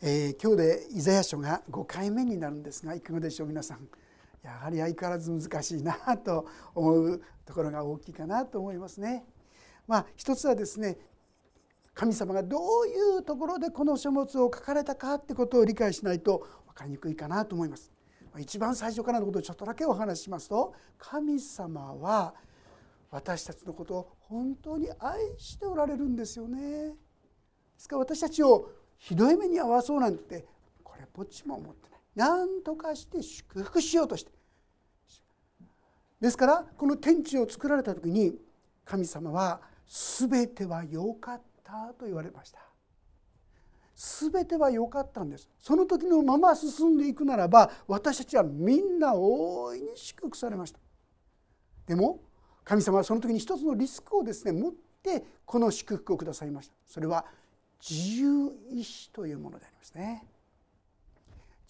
えー、今日でイザヤ書が5回目になるんですがいかがでしょう皆さんやはり相変わらず難しいなと思うところが大きいかなと思いますね。まあ、一つはですね神様がどういうところでこの書物を書かれたかってことを理解しないと分かりにくいかなと思います。一番最初からのことをちょっとだけお話ししますと神様は私たちのことを本当に愛しておられるんですよね。ですから私たちをひどい目に遭わそうなんてこれっぽっちも思ってない。何とかして祝福しようとして。ですからこの天地を作られた時に神様は全ては良かったと言われました。全ては良かったんです。その時のまま進んでいくならば私たちはみんな大いに祝福されました。でも神様はその時に一つのリスクをですね持ってこの祝福をくださいました。それは自由意志というものでありますね。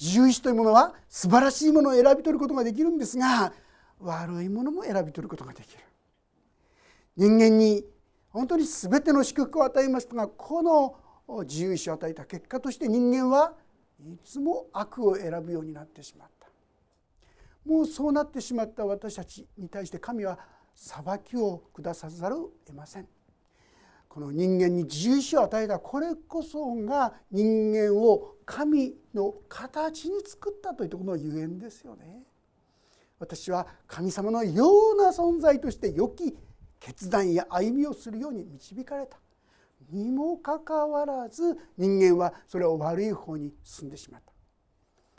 自由意志というものは素晴らしいものを選び取ることができるんですが悪いものも選び取ることができる。人間に本当に全ての祝福を与えましたがこの自由意志を与えた結果として人間はいつも悪を選ぶようになってしまった。もうそうなってしまった私たちに対して神は裁きを下さざるを得ません。この人間に自由意志を与えたこれこそが人間を神の形に作ったというところのゆえんですよね。私は神様のような存在として良き決断や歩みをするように導かれたにもかかわらず人間はそれを悪い方に進んでしまった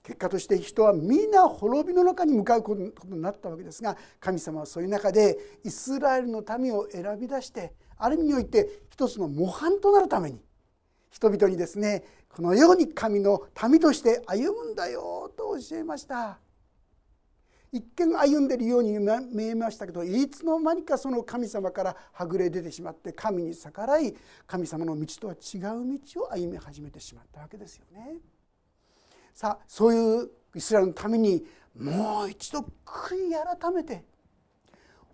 結果として人は皆滅びの中に向かうことになったわけですが神様はそういう中でイスラエルの民を選び出してある意味において一つの模範となるために人々にですねこのように神の民として歩むんだよと教えました一見歩んでいるように見えましたけどいつの間にかその神様からはぐれ出てしまって神に逆らい神様の道とは違う道を歩み始めてしまったわけですよね。さあそういうイスラエルのためにもう一度悔い改めて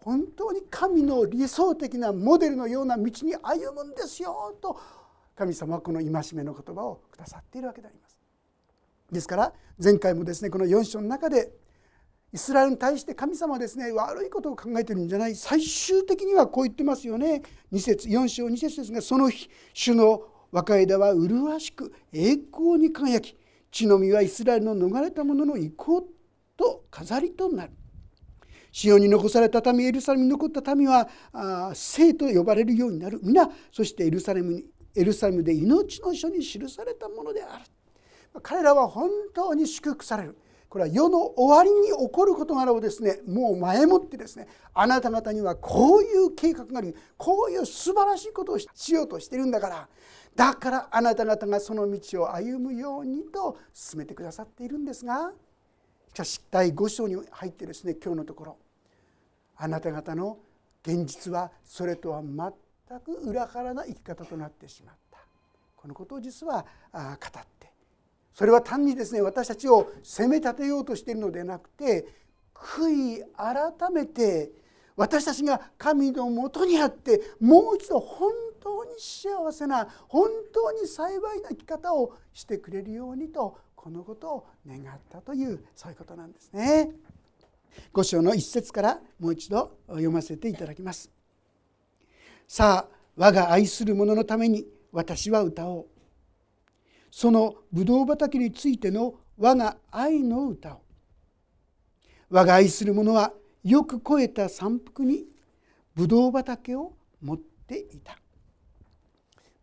本当に神の理想的なモデルのような道に歩むんですよと神様はこの戒めの言葉をくださっているわけであります。ですから前回もですねこの4章の中でイスラエルに対して神様はですね悪いことを考えてるんじゃない最終的にはこう言ってますよね2節4章2節ですがその日主の若枝は麗しく栄光に輝き地の実はイスラエルの逃れた者の意向と飾りとなる。シオに残された民エルサレムに残った民は生と呼ばれるようになる。皆そしてエルサレムにエルサレムで命の書に記されたものである。彼らは本当に祝福される。これは世の終わりに起こる事柄をですねもう前もってですねあなた方にはこういう計画がありこういう素晴らしいことをしようとしてるんだから。だからあなた方がその道を歩むようにと進めてくださっているんですが。しかし第5章に入ってですね今日のところあなた方の現実はそれとは全く裏腹な生き方となってしまったこのことを実は語ってそれは単にですね私たちを責め立てようとしているのではなくて悔い改めて私たちが神のもとにあってもう一度本当に幸せな本当に幸いな生き方をしてくれるようにとこのことを願ったというそういうことなんですね。5章の一節からもう一度読ませていただきます。さあ我が愛する者のために私は歌おう。そのブドウ畑についての我が愛の歌を我が愛する者はよく肥えた山腹にブドウ畑を持っていた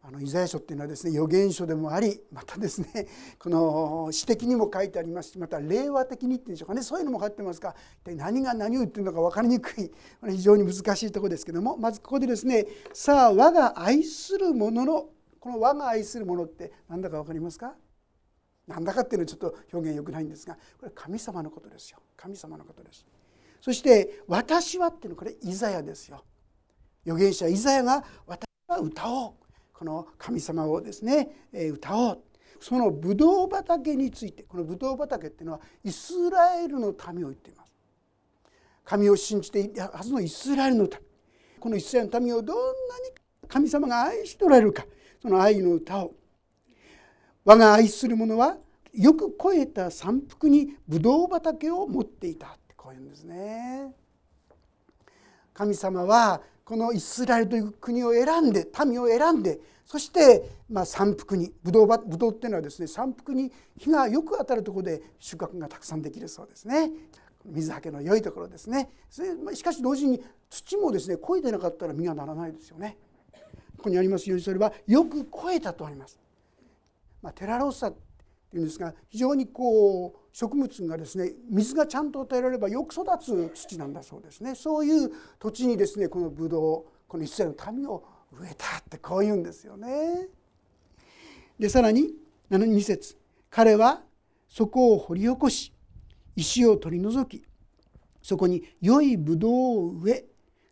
あのイザヤ書っていうのはですね預言書でもありまたですね この詩的にも書いてありますしまた令和的にっていうんでしょうかねそういうのも書いてますが一体何が何を言ってるのか分かりにくい非常に難しいとこですけどもまずここでですねさあ我が愛する者のこの我が愛するものって何だか分かりますか？何だかっていうのはちょっと表現よくないんですがこれ神様のことですよ。神様のことです。そして「私は」っていうのはこれイザヤですよ。預言者イザヤが「私は歌おう」この神様をですね歌おう。そのブドウ畑についてこのブドウ畑っていうのはイスラエルの民を言っています。神を信じていたはずのイスラエルの民。このイスラエルの民をどんなに神様が愛しておられるかその愛の歌を。我が愛する者はよく肥えた山腹にブドウ畑を持っていたってこういうんですね。神様はこのイスラエルという国を選んで民を選んでそしてまあ山腹にブドウブドウっていうのはですね山腹に日がよく当たるところで収穫がたくさんできるそうですね。水はけの良いところですね。しかし同時に土もですね肥えてなかったら実がならないですよね。ここにありますようにそれはよく肥えたとあります、まあ、テラロッサっていうんですが非常にこう植物がですね水がちゃんと与えられればよく育つ土なんだそうですね。そういう土地にですねこのブドウこのイスラエルの民を植えたってこう言うんですよね。でさらに2節彼はそこを掘り起こし石を取り除きそこに良いブドウを植え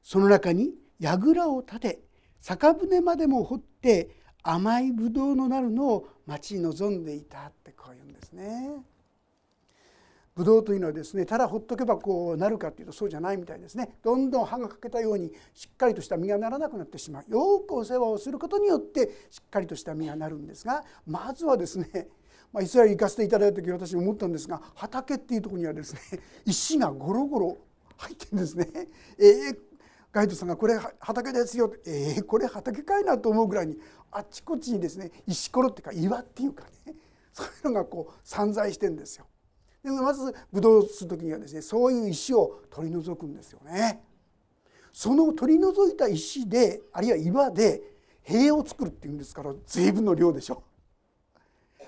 その中に櫓を立て酒舟までも掘って甘いブドウのなるのを待ち望んでいたってこう言うんですね。ブドウというのはですねただほっとけばこうなるかというとそうじゃないみたいですねどんどん葉が欠けたようにしっかりとした実がならなくなってしまうよくお世話をすることによってしっかりとした実がなるんですがまずはですね まあ、イスラエル行かせていただいた時私思ったんですが畑っていうところにはですね 石がゴロゴロ入ってるんですね。えー、ガイドさんが「これ畑ですよ」えー、これ畑かいなと思うぐらいにあっちこっちにですね石ころっていうか岩っていうかねそういうのがこう散在してんですよ。でまずブドウをする時にはですねそういう石を取り除くんですよね。その取り除いた石であるいは岩で塀を作るっていうんですから随分の量でしょ。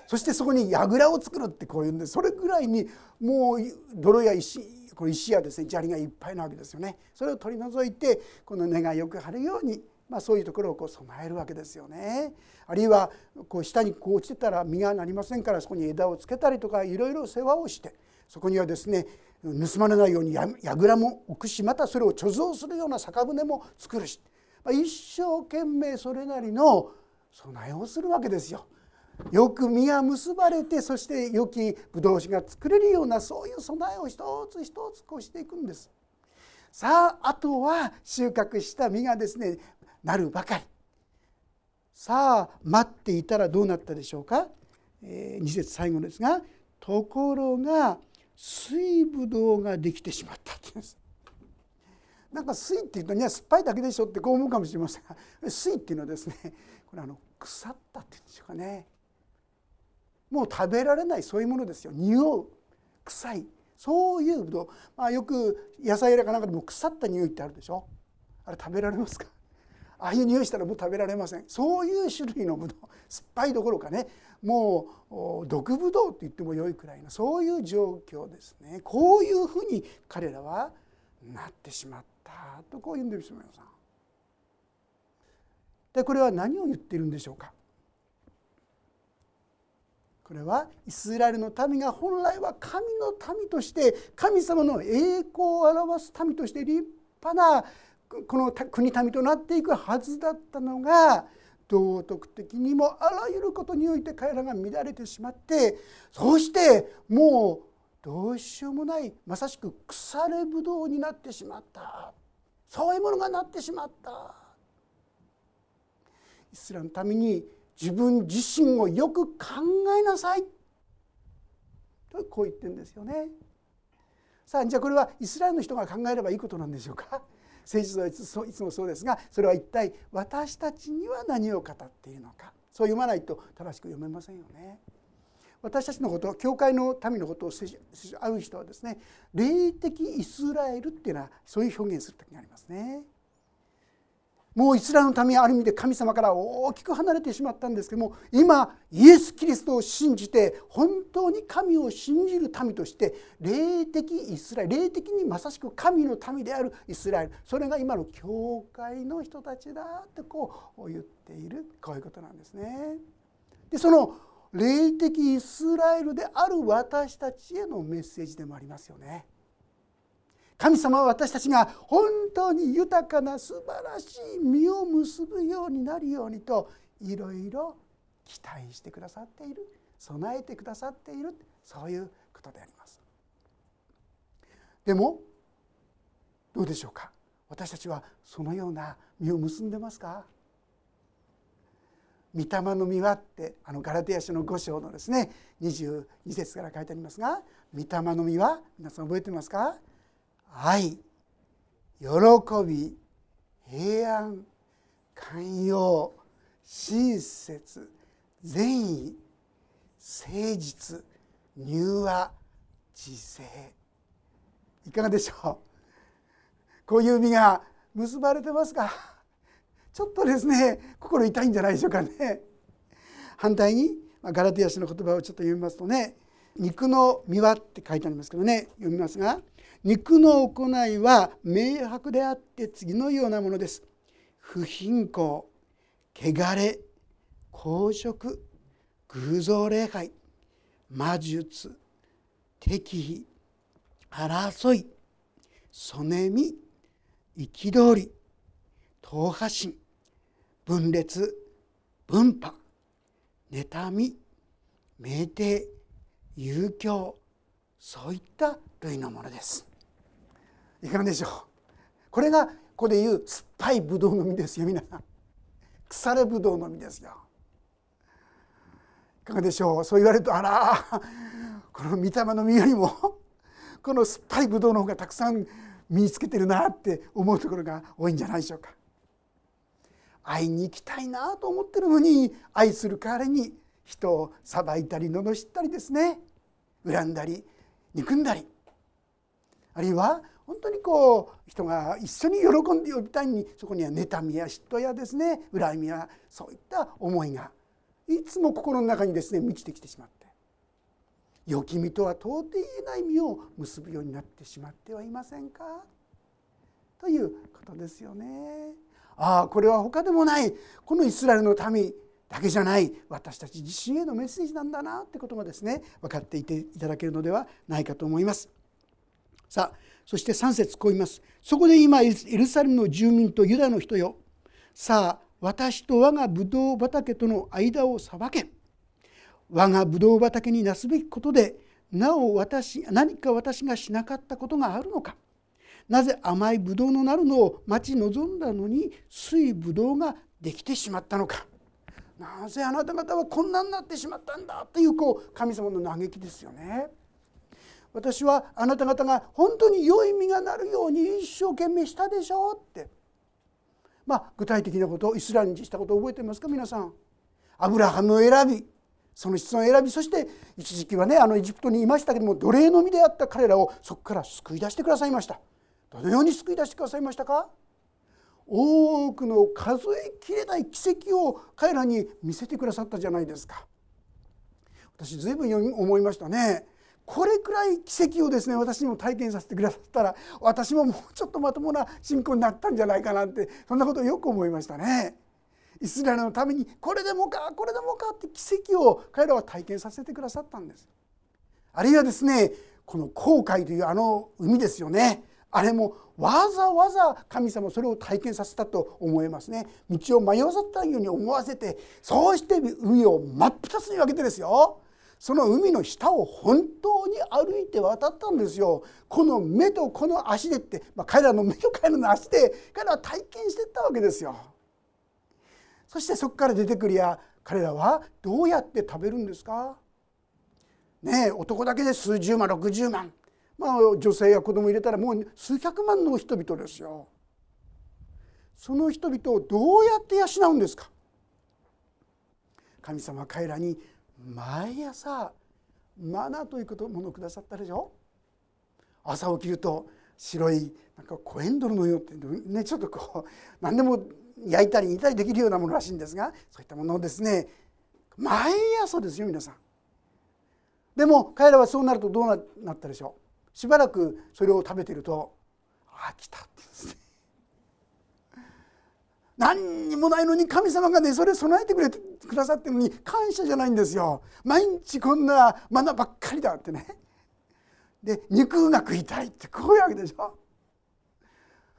そしてそこに櫓を作るってこういうんでそれぐらいにもう泥や石これ石やですね砂利がいっぱいなわけですよね。それを取り除いてこの根がよく張るように、まあ、そういうところをこう備えるわけですよね。あるいはこう下にこう落ちてたら実がなりませんからそこに枝をつけたりとかいろいろ世話をしてそこにはですね盗まれないように櫓も置くしまたそれを貯蔵するような酒舟も作るし、まあ、一生懸命それなりの備えをするわけですよ。よく実が結ばれてそして良きブドウ酒が作れるようなそういう備えを一つ一つこうしていくんです。さああとは収穫した実がですねなるばかり。さあ待っていたらどうなったでしょうか、えー、2節最後ですがところが水ぶどうができてしまったって言うんです。なんか水っていうといや酸っぱいだけでしょってこう思うかもしれませんが水っていうのはですねこれあの腐ったっていうんでしょうかね。もう食べられないそういうものですよ。匂う臭いそういうぶどう、まあ、よく野菜やらかなんかでも腐った匂いってあるでしょ。あれ食べられますか？ああいう匂いしたらもう食べられません。そういう種類のぶどう酸っぱいどころかね。もう毒ぶどうって言っても良いくらいのそういう状況ですね。こういうふうに彼らはなってしまったとこう言うんですよ皆さん。でこれは何を言っているんでしょうか。これはイスラエルの民が本来は神の民として神様の栄光を表す民として立派なこの国民となっていくはずだったのが道徳的にもあらゆることにおいて彼らが乱れてしまってそしてもうどうしようもないまさしく腐れぶどうになってしまった。そういうものがなってしまった。イスラエルのために自分自身をよく考えなさい。とこう言ってるんですよね。さあじゃあこれはイスラエルの人が考えればいいことなんでしょうか？誠実はいつもそうですがそれは一体私たちには何を語っているのかそう読まないと正しく読めませんよね。私たちのこと教会の民のことを会う人はですね霊的イスラエルっていうのはそういう表現する時がありますね。もうイスラエルのためにある意味で神様から大きく離れてしまったんですけども今イエス・キリストを信じて本当に神を信じる民として霊的イスラエル霊的にまさしく神の民であるイスラエルそれが今の教会の人たちだってこう言っているこういうことなんですね。でその霊的イスラエルである私たちへのメッセージでもありますよね。神様は私たちが本当に豊かな素晴らしい実を結ぶようになるようにといろいろ期待してくださっている。備えてくださっている。そういうことであります。でもどうでしょうか。私たちはそのような実を結んでますか？御霊の実はってあのガラテヤ書の5章のですね22節から書いてありますが御霊の実は皆さん覚えてますか？愛喜び平安寛容親切善意誠実柔和自制。いかがでしょう？こういう実が結ばれてますか ちょっとですね心痛いんじゃないでしょうかね。反対にガラティア氏の言葉をちょっと読みますとね肉の実はって書いてありますけどね読みますが肉の行いは明白であって次のようなものです。不貧困汚れ公職偶像礼拝魔術敵意争いそねみ憤り党派心分裂分派妬み酩酊遊興そういった類のものですいかがでしょう。これがここでいう酸っぱいブドウの実ですよ皆さん。腐れブドウの実ですよ。いかがでしょう。そう言われるとあらこの御霊の実よりもこの酸っぱいブドウの方がたくさん身につけてるなって思うところが多いんじゃないでしょうか。会いに行きたいなと思ってるのに愛する代わりに人を裁いたり罵ったりですね。恨んだり憎んだり。あるいは本当にこう人が一緒に喜んで呼びたいにそこには妬みや嫉妬やですね恨みやそういった思いがいつも心の中にですね満ちてきてしまって良き身とは到底言えない身を結ぶようになってしまってはいませんか？ということですよね。ああこれは他でもないこのイスラエルの民だけじゃない私たち自身へのメッセージなんだなってことがですね分かっていていただけるのではないかと思います。さあそして3節こう言います。そこで今エルサレムの住民とユダの人よ。さあ私と我がブドウ畑との間を裁け。我がブドウ畑になすべきことでなお私何か私がしなかったことがあるのか。なぜ甘いブドウのなるのを待ち望んだのに水ブドウができてしまったのか。なぜあなた方はこんなになってしまったんだというこう神様の嘆きですよね。私はあなた方が本当に良い実がなるように一生懸命したでしょうってまあ具体的なことをイスラエルにしたことを覚えてますか？皆さん。アブラハムを選びその質を選びそして一時期はねあのエジプトにいましたけども奴隷の身であった彼らをそこから救い出してくださいました。どのように救い出してくださいましたか？多くの数えきれない奇跡を彼らに見せてくださったじゃないですか。私随分思いましたね。これくらい奇跡をですね私にも体験させてくださったら私ももうちょっとまともな信仰になったんじゃないかなってそんなことをよく思いましたね。イスラエルのためにこれでもかこれでもかって奇跡を彼らは体験させてくださったんです。あるいはですねこの航海というあの海ですよねあれもわざわざ神様それを体験させたと思いますね道を迷わせたように思わせてそうして海を真っ二つに分けてですよその海の下を本当に歩いて渡ったんですよ。この目とこの足でって、まあ、彼らの目と彼らの足で彼らは体験してったわけですよ。そしてそこから出てくりゃ彼らはどうやって食べるんですか？ねえ男だけで数十万60万。まあ女性や子供入れたらもう数百万の人々ですよ。その人々をどうやって養うんですか？神様は彼らに毎朝マナということものをくださったでしょ？朝起きると白いなんかコエンドルのようってねちょっとこう何でも焼いたり煮たりできるようなものらしいんですがそういったものをですね毎朝ですよ皆さん。でも彼らはそうなるとどうなったでしょう？しばらくそれを食べてると「あ来た」って言うんですね。何にもないのに神様がねそれ備えてくれてくださってるのに感謝じゃないんですよ。毎日こんなマナばっかりだってね。で肉が食いたいってこういうわけでしょ。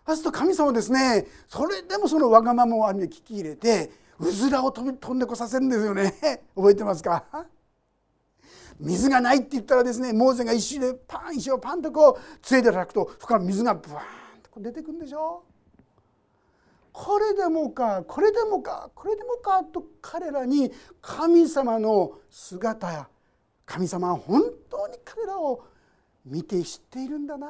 そうすると神様ですねそれでもそのわがままを聞き入れてうずらを飛び飛んでこさせるんですよね。覚えてますか？水がないって言ったらですねモーゼが石でパン石をパンとこう杖で叩くとそこから水がブワーンと出てくるんでしょ。これでもかこれでもかこれでもかと彼らに神様の姿や神様は本当に彼らを見て知っているんだな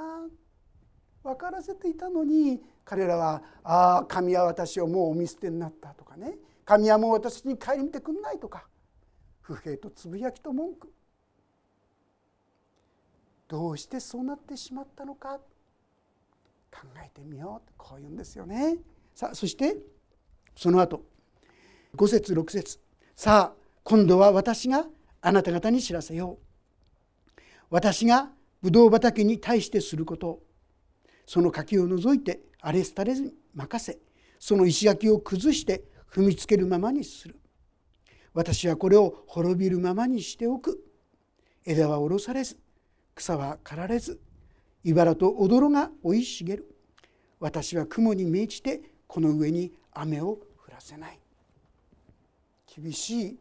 分からせていたのに彼らは「ああ神は私をもうお見捨てになった」とかね「神はもう私に帰り見てくんない」とか不平とつぶやきと文句どうしてそうなってしまったのか考えてみようとこう言うんですよね。さあそしてその後5節6節。さあ今度は私があなた方に知らせよう。私がブドウ畑に対してすること。その柿を除いてアレスタレに任せ。その石垣を崩して踏みつけるままにする。私はこれを滅びるままにしておく。枝は下ろされず草は刈られず茨と踊が生い茂る。私は雲に命じてこの上に雨を降らせない厳しい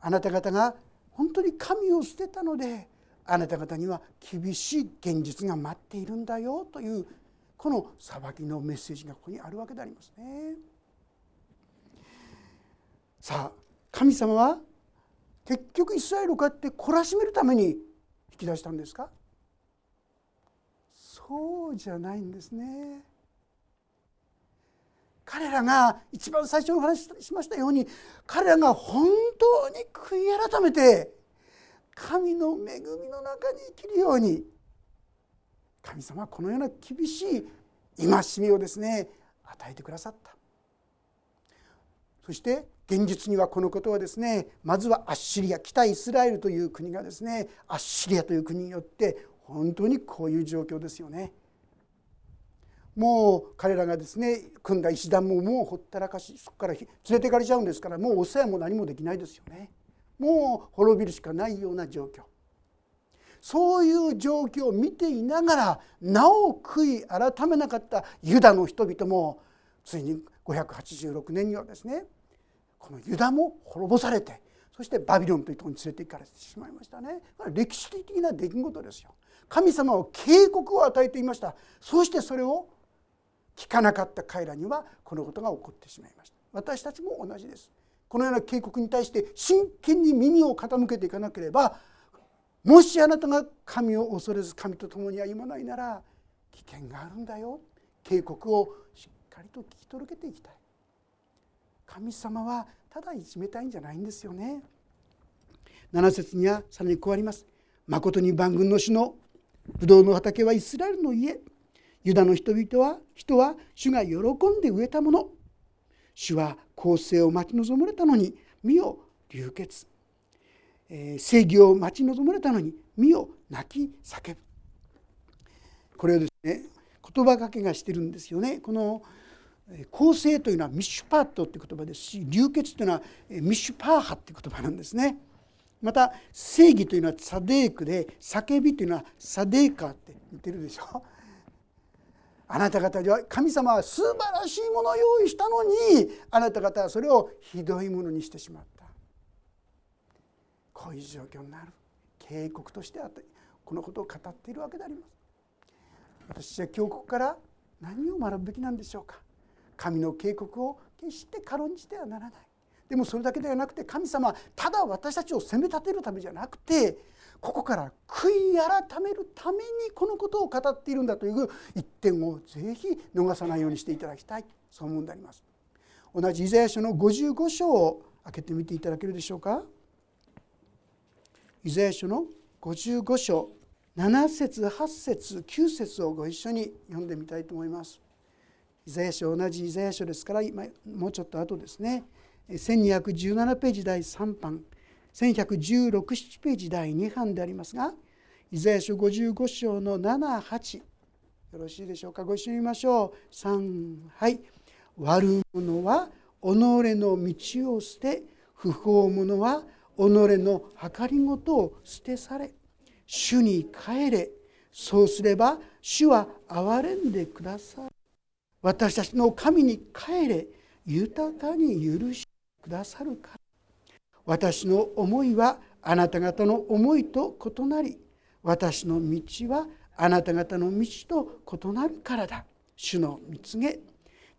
あなた方が本当に神を捨てたのであなた方には厳しい現実が待っているんだよというこの裁きのメッセージがここにあるわけでありますね。さあ神様は結局イスラエルをこうやって懲らしめるために引き出したんですか？そうじゃないんですね。彼らが一番最初の話しましたように彼らが本当に悔い改めて神の恵みの中に生きるように神様はこのような厳しい戒めをですね与えてくださったそして現実にはこのことはですねまずはアッシリア北イスラエルという国がですねアッシリアという国によって本当にこういう状況ですよね。もう彼らがですね組んだ石段ももうほったらかしそこから連れてかれちゃうんですからもうお世話も何もできないですよね。もう滅びるしかないような状況。そういう状況を見ていながらなお悔い改めなかったユダの人々もついに586年にはですねこのユダも滅ぼされてそしてバビロンというところに連れて行かれてしまいましたね。歴史的な出来事ですよ。神様は警告を与えていました。そしてそれを聞かなかった彼らにはこのことが起こってしまいました。私たちも同じです。このような警告に対して真剣に耳を傾けていかなければもしあなたが神を恐れず神と共に歩まないなら危険があるんだよ。警告をしっかりと聞き届けていきたい神様はただいじめたいんじゃないんですよね。7節にはさらにこうあります。誠に万軍の主のブドウの畑はイスラエルの家。ユダの人々は人は主が喜んで植えたもの。主は公正を待ち望まれたのに身を流血。え正義を待ち望まれたのに身を泣き叫ぶ。これをですね言葉がけがしてるんですよね。この公正というのはミッシュパートという言葉ですし流血というのはミッシュパーハっていう言葉なんですね。また正義というのはサデークで叫びというのはサデーカーって似てるでしょ。あなた方には神様は素晴らしいものを用意したのにあなた方はそれをひどいものにしてしまった。こういう状況になる警告としてこのことを語っているわけであります。私は今日ここから何を学ぶべきなんでしょうか。神の警告を決して軽んじてはならない。でもそれだけではなくて神様ただ私たちを責め立てるためじゃなくてここから悔い改めるためにこのことを語っているんだという一点をぜひ逃さないようにしていただきたい。そう思うんであります。同じイザヤ書の55章を開けてみていただけるでしょうか。イザヤ書の55章7節8節9節をご一緒に読んでみたいと思います。イザヤ書同じイザヤ書ですから今もうちょっと後ですね。1217ページ第3版。1116ページ第2版でありますがイザヤ書55章の78よろしいでしょうか？ご一緒に見ましょう。3はい。悪者は己の道を捨て不法者は己の計りごとを捨てされ。主に帰れ。そうすれば主は憐れんでください私たちの神に帰れ。豊かに許してくださるから。私の思いはあなた方の思いと異なり私の道はあなた方の道と異なるからだ。主の見告げ。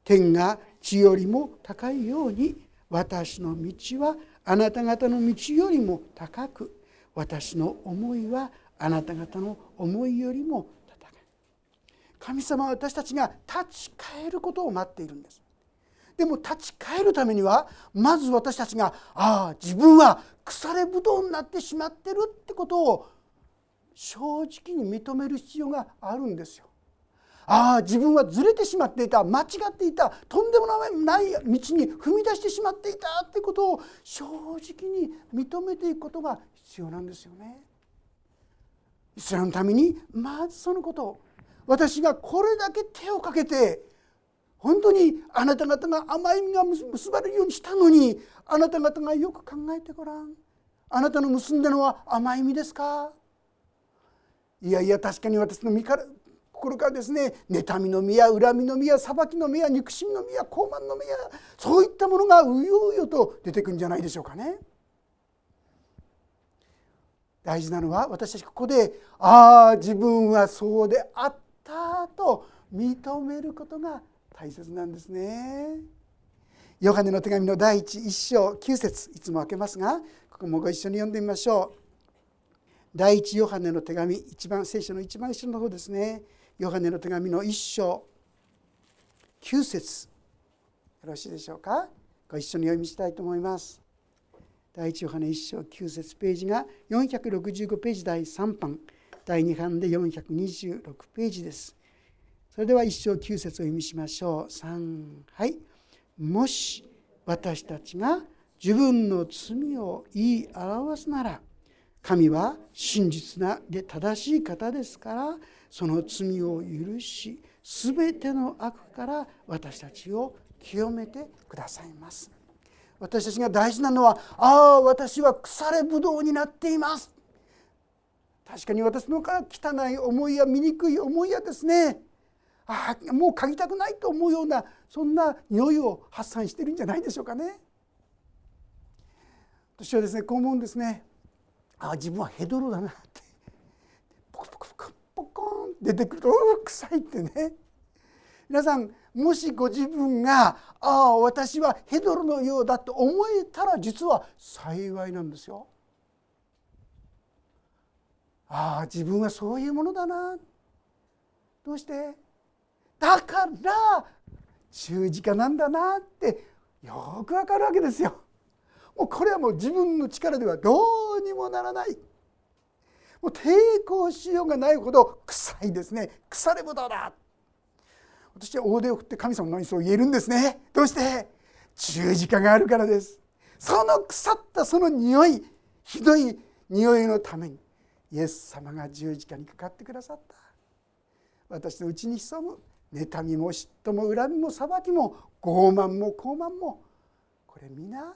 天が地よりも高いように私の道はあなた方の道よりも高く私の思いはあなた方の思いよりも高い。神様は私たちが立ち返ることを待っているんです。でも立ち返るためにはまず私たちがああ自分は腐れぶどうになってしまってるってことを正直に認める必要があるんですよ。ああ自分はずれてしまっていた間違っていたとんでもない道に踏み出してしまっていたってことを正直に認めていくことが必要なんですよね。イスラエルのためにまずそのこと私がこれだけ手をかけて本当にあなた方が甘い実が結ばれるようにしたのにあなた方がよく考えてごらんあなたの結んだのは甘い実ですか？いやいや確かに私の身から心からですね妬みの実や恨みの実や裁きの実や憎しみの実や傲慢の実やそういったものがうようよと出てくるんじゃないでしょうかね。大事なのは私たちここでああ自分はそうであったと認めることが大切なんですね。ヨハネの手紙の第一一章9節いつも開けますがここもご一緒に読んでみましょう。第一ヨハネの手紙一番聖書の一番後ろの方ですねヨハネの手紙の一章9節よろしいでしょうか？ご一緒に読みしたいと思います。第一ヨハネ一章9節ページが465ページ第3版第2版で426ページです。それでは一章9節を読みしましょう。3はい。もし私たちが自分の罪を言い表すなら神は真実なで正しい方ですからその罪を許し全ての悪から私たちを清めてくださいます。私たちが大事なのはああ私は腐れぶどうになっています。確かに私のから汚い思いや醜い思いやですね。あもう嗅ぎたくないと思うようなそんな匂いを発散してるんじゃないでしょうかね。私はですねこう思うんですね。あ自分はヘドロだなって。ポコポコポコポコン出てくると臭いってね。皆さんもしご自分がああ私はヘドロのようだと思えたら実は幸いなんですよ。ああ自分はそういうものだな。どうして？だから十字架なんだなってよくわかるわけですよ。もうこれはもう自分の力ではどうにもならない。もう抵抗しようがないほど臭いですね。腐れぶどうだ。私は大手を振って神様のにそう言えるんですね。どうして？十字架があるからです。その腐ったその匂いひどい匂いのためにイエス様が十字架にかかってくださった。私のうちに潜む。妬みも嫉妬も恨みも裁きも傲慢も傲慢もこれ皆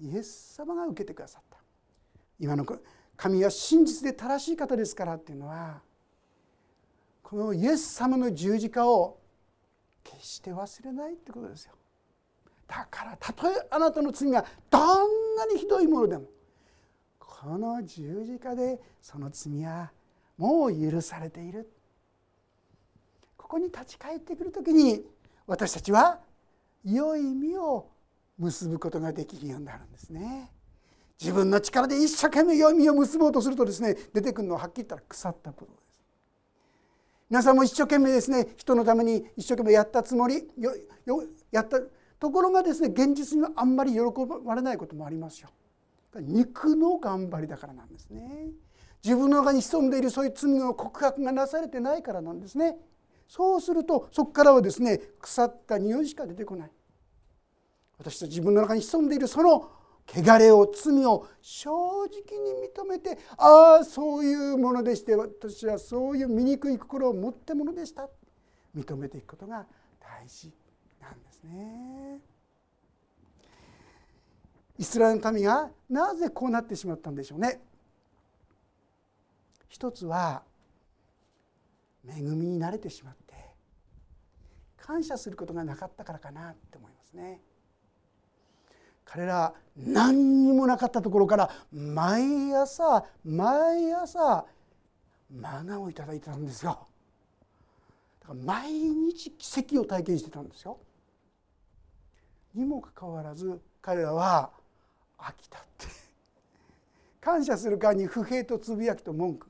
イエス様が受けてくださった。今の神は真実で正しい方ですからっていうのはこのイエス様の十字架を決して忘れないってことですよ。だからたとえあなたの罪がどんなにひどいものでもこの十字架でその罪はもう許されている。ここに立ち返ってくる時に私たちは良い実を結ぶことができるようになるんですね。自分の力で一生懸命読みを結ぼうとするとですね出てくるのははっきり言ったら腐ったことです。皆さんも一生懸命ですね人のために一生懸命やったつもりやったところがですね現実にはあんまり喜ばれないこともありますよ。肉の頑張りだからなんですね。自分の中に潜んでいるそういう罪の告白がなされてないからなんですね。そうするとそこからはですね腐った匂いしか出てこない。私たち自分の中に潜んでいるその汚れを罪を正直に認めてああそういうものでして私はそういう醜い心を持ったものでした認めていくことが大事なんですね。イスラエルの民がなぜこうなってしまったんでしょうね。一つは恵みに慣れてしまって感謝することがなかったからかなって思いますね。彼ら何にもなかったところから毎朝毎朝マナをいただいてたんですよ。だから毎日奇跡を体験してたんですよ。にもかかわらず彼らは飽きたって感謝する間に不平とつぶやきと文句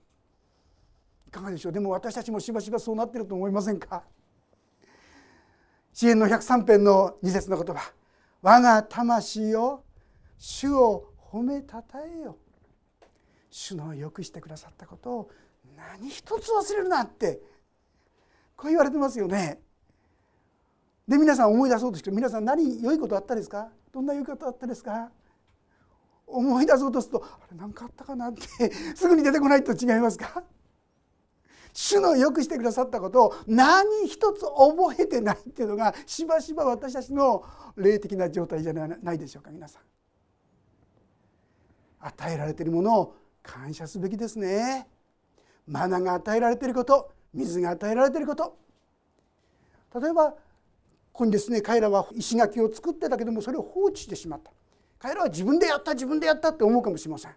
いかがでしょう？でも私たちもしばしばそうなってると思いませんか？支援の103編の2節の言葉「我が魂よ主を褒めたたえよ」主のよくしてくださったことを何一つ忘れるなってこう言われてますよね。で皆さん思い出そうとして皆さん何良いことあったですか？どんな良いことあったですか？思い出そうとするとあれ何かあったかなって。すぐに出てこないと違いますか？主のよくしてくださったことを何一つ覚えてないっていうのがしばしば私たちの霊的な状態じゃないでしょうか皆さん。与えられているものを感謝すべきですね。マナが与えられていること水が与えられていること例えばここにですね彼らは石垣を作ってたけどもそれを放置してしまった彼らは自分でやった自分でやったって思うかもしれません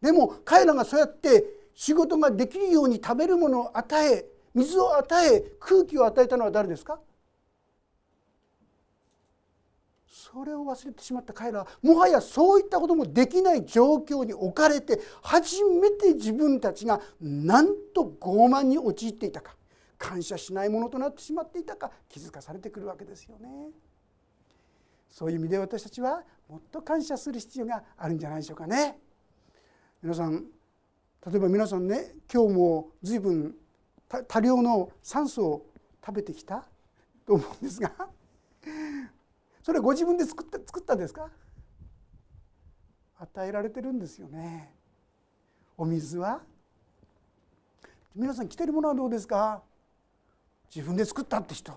でも彼らがそうやって仕事ができるように食べるものを与え水を与え空気を与えたのは誰ですか？それを忘れてしまった彼らはもはやそういったこともできない状況に置かれて初めて自分たちがなんと傲慢に陥っていたか感謝しないものとなってしまっていたか気づかされてくるわけですよね。そういう意味で私たちはもっと感謝する必要があるんじゃないでしょうかね。皆さん例えば皆さんね今日も随分多量の酸素を食べてきた？と思うんですが それはご自分で作った作ったんですか？与えられてるんですよね。お水は？皆さん着てるものはどうですか？自分で作ったって人。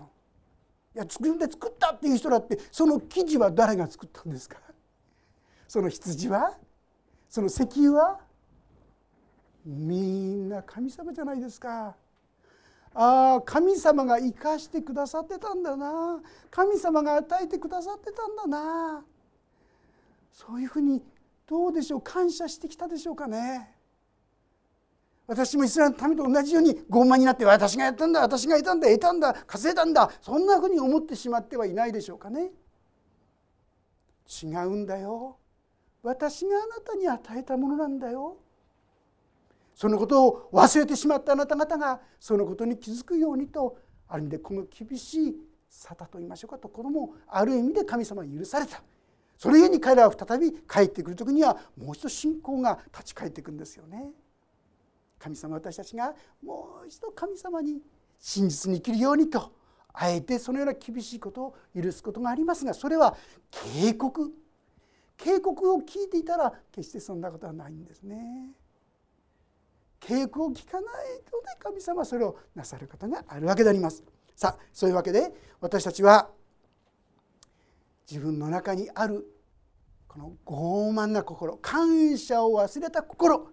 いや自分で作ったっていう人だってその生地は誰が作ったんですか？その羊は？その石油は？みんな神様じゃないですか。ああ神様が生かしてくださってたんだな。神様が与えてくださってたんだな。そういうふうにどうでしょう。感謝してきたでしょうかね。私もイスラエルの民と同じように傲慢になって私がやったんだ私が得たんだ得たんだ稼いだんだそんなふうに思ってしまってはいないでしょうかね。違うんだよ。私があなたに与えたものなんだよ。そのことを忘れてしまったあなた方がそのことに気づくようにとある意味でこの厳しい沙汰と言いましょうかところもある意味で神様に許されたそれゆえに彼らは再び帰ってくる時にはもう一度信仰が立ち返っていくんですよね。神様私たちがもう一度神様に真実に生きるようにとあえてそのような厳しいことを許すことがありますがそれは警告警告を聞いていたら決してそんなことはないんですね。警告を聞かないので神様はそれをなさる方があるわけであります。さあそういうわけで私たちは自分の中にあるこの傲慢な心感謝を忘れた心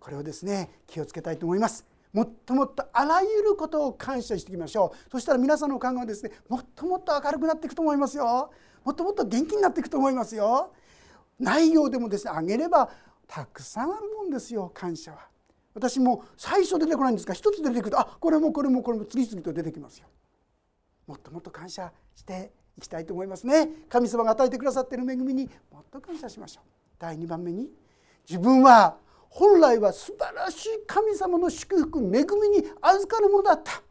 これをですね気をつけたいと思います。もっともっとあらゆることを感謝していきましょうそしたら皆さんの考えはですねもっともっと明るくなっていくと思いますよもっともっと元気になっていくと思いますよ内容でもですねあげればたくさんあるもんですよ感謝は私も最初出てこないんですが一つ出てくるとあこれもこれもこれも次々と出てきますよ。もっともっと感謝していきたいと思いますね。神様が与えてくださっている恵みにもっと感謝しましょう。第2番目に自分は本来は素晴らしい神様の祝福恵みに預かるものだった。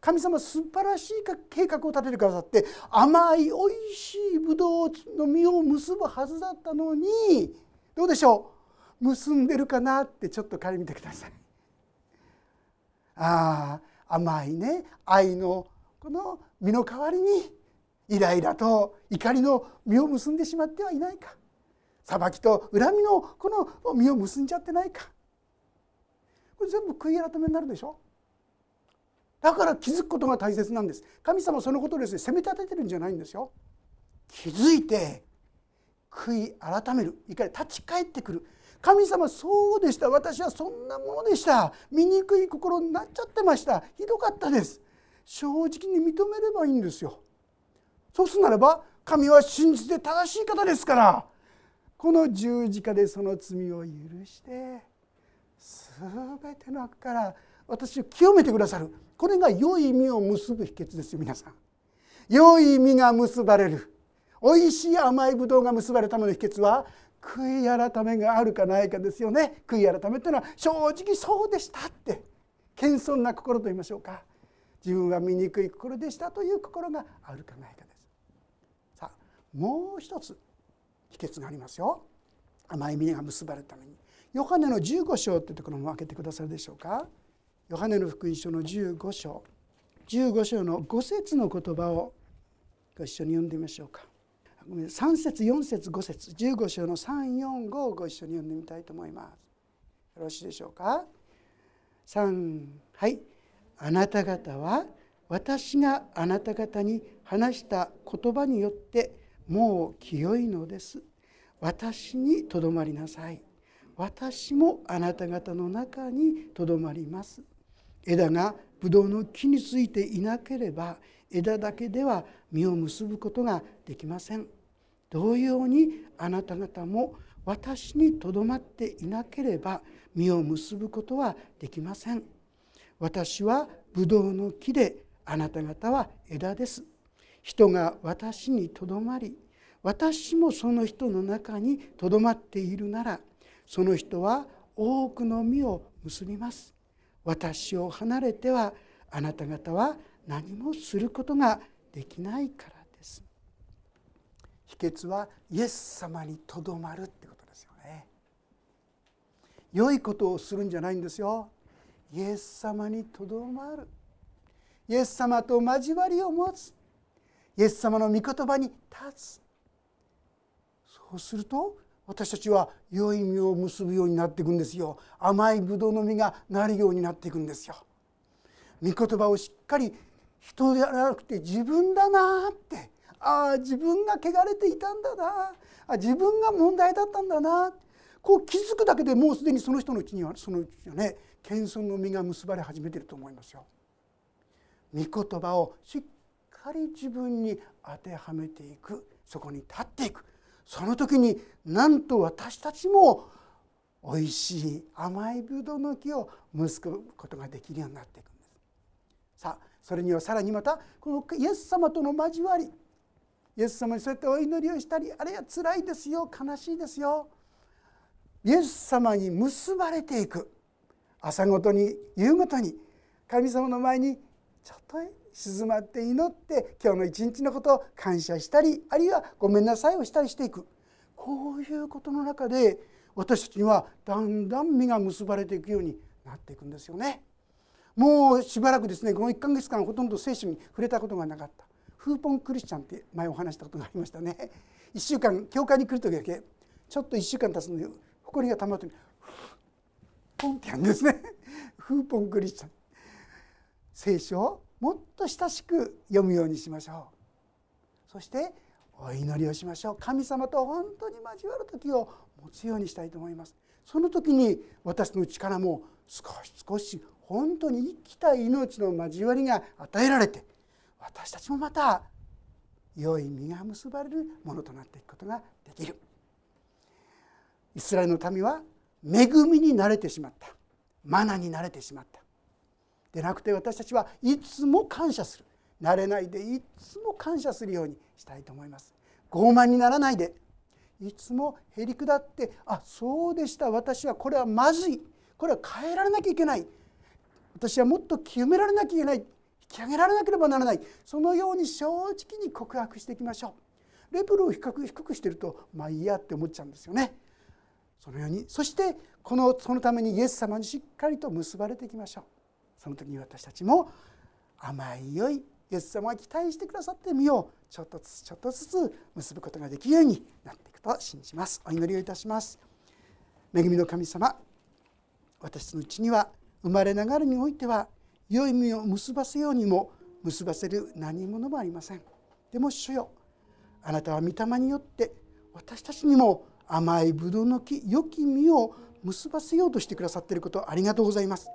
神様素晴らしい計画を立ててくださって甘いおいしいぶどうの実を結ぶはずだったのにどうでしょう？結んでるかなってちょっと仮見てください。ああ甘いね。愛のこの実の代わりにイライラと怒りの実を結んでしまってはいないか。裁きと恨みのこの実を結んじゃってないか。これ全部悔い改めになるでしょ。だから気づくことが大切なんです。神様そのことをですね責め立ててるんじゃないんですよ。気づいて悔い改める。怒り立ち返ってくる。神様そうでした。私はそんなものでした。醜い心になっちゃってました。ひどかったです。正直に認めればいいんですよ。そうするならば神は真実で正しい方ですから。この十字架でその罪を許して全ての悪から私を清めてくださる。これが良い意味を結ぶ秘訣ですよ皆さん。良い実が結ばれる。おいしい甘いぶどうが結ばれるための秘訣は悔い改めがあるかないかですよね。悔い改めというのは正直そうでしたって。謙遜な心と言いましょうか。自分は醜い心でしたという心があるかないかです。さあもう一つ秘訣がありますよ。甘い実が結ばれるために。ヨハネの15章というところも開けてくださるでしょうか。ヨハネの福音書の15章。15章の5節の言葉をご一緒に読んでみましょうか。3節4節5節15章の345をご一緒に読んでみたいと思います。よろしいでしょうか？3はい。あなた方は私があなた方に話した言葉によってもう清いのです。私にとどまりなさい。私もあなた方の中にとどまります。枝がブドウの木についていなければ枝だけでは実を結ぶことができません。同様にあなた方も私にとどまっていなければ実を結ぶことはできません。私はブドウの木であなた方は枝です。人が私にとどまり私もその人の中にとどまっているならその人は多くの実を結びます。私を離れてはあなた方は何もすることができないから。秘訣はイエス様にとどまるってことですよね。良いことをするんじゃないんですよ。イエス様にとどまる。イエス様と交わりを持つ。イエス様の御言葉に立つ。そうすると私たちは良い実を結ぶようになっていくんですよ。甘いぶどうの実がなるようになっていくんですよ。御言葉をしっかり人ではなくて自分だなってああ自分が汚れていたんだな。あ自分が問題だったんだな。こう気づくだけでもうすでにその人のうちにはそのうちにはね謙遜の実が結ばれ始めていると思いますよ。御言葉をしっかり自分に当てはめていく。そこに立っていく。その時になんと私たちもおいしい甘いぶどうの木を結ぶことができるようになっていくんです。さあそれにはさらにまたこのイエス様との交わり。イエス様にそうやってお祈りをしたりあるいは辛いですよ悲しいですよ。イエス様に結ばれていく。朝ごとに夕ごとに神様の前にちょっと静まって祈って今日の一日のことを感謝したりあるいはごめんなさいをしたりしていく。こういうことの中で私たちにはだんだん実が結ばれていくようになっていくんですよね。もうしばらくですねこの1か月間ほとんど聖書に触れたことがなかった。フーポンクリスチャンって前お話したことがありましたね。1週間教会に来る時だけちょっと1週間経つのに埃がたまる。とポンってやるんですね。フーポンクリスチャン。聖書をもっと親しく読むようにしましょう。そしてお祈りをしましょう。神様と本当に交わる時を持つようにしたいと思います。その時に私の力も少し少し本当に生きた命の交わりが与えられて私たちもまた良い実が結ばれるものとなっていくことができる。イスラエルの民は恵みに慣れてしまった。マナに慣れてしまった。でなくて私たちはいつも感謝する。慣れないでいつも感謝するようにしたいと思います。傲慢にならないで。いつもへりくだってあそうでした。私はこれはまずい。これは変えられなきゃいけない。私はもっと清められなきゃいけない。き上げられなければならない。そのように正直に告白していきましょう。レベルを低く低くしてるとまあいいやって思っちゃうんですよね。そのように。そしてこのそのためにイエス様にしっかりと結ばれていきましょう。その時に私たちも甘い良いイエス様が期待してくださって身をちょっとずつちょっとずつ結ぶことができるようになっていくと信じます。お祈りをいたします。恵みの神様私のうちには生まれながらにおいては良い実を結ばせようにも結ばせる何者もありません。でも主よあなたは御霊によって私たちにも甘いぶどうの木良き実を結ばせようとしてくださっていることありがとうございます。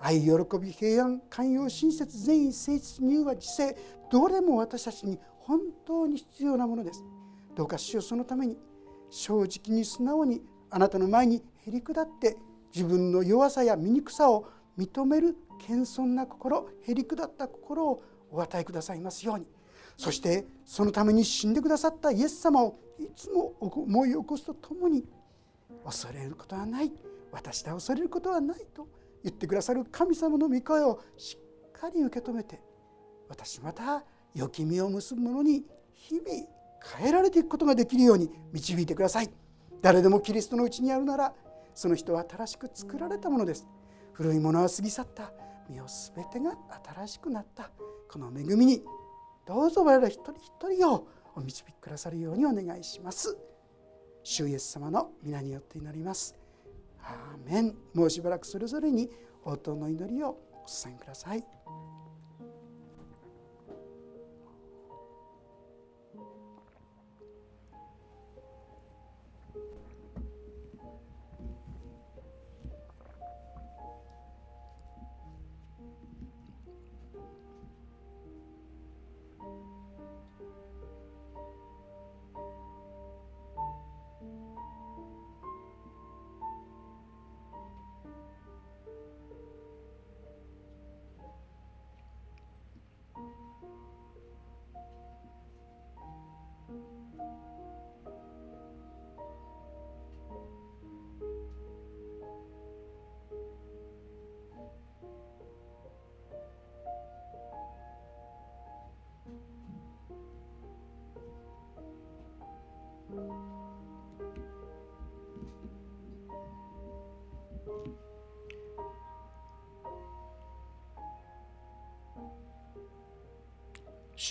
愛喜び平安寛容親切善意誠実入和知性どれも私たちに本当に必要なものです。どうか主よそのために正直に素直にあなたの前にへり下って自分の弱さや醜さを認める謙遜な心へり下った心をお与えくださいますように。そしてそのために死んでくださったイエス様をいつも思い起こすとともに恐れることはない。私で恐れることはないと言ってくださる神様の御声をしっかり受け止めて私また良き実を結ぶものに日々変えられていくことができるように導いてください。誰でもキリストのうちにあるならその人は新しく作られたものです。古いものは過ぎ去った。身を全てが新しくなった。この恵みにどうぞ我ら一人一人をお導きくださるようにお願いします。主イエス様の皆によって祈ります。アーメン。もうしばらくそれぞれに応答の祈りをお伝えください。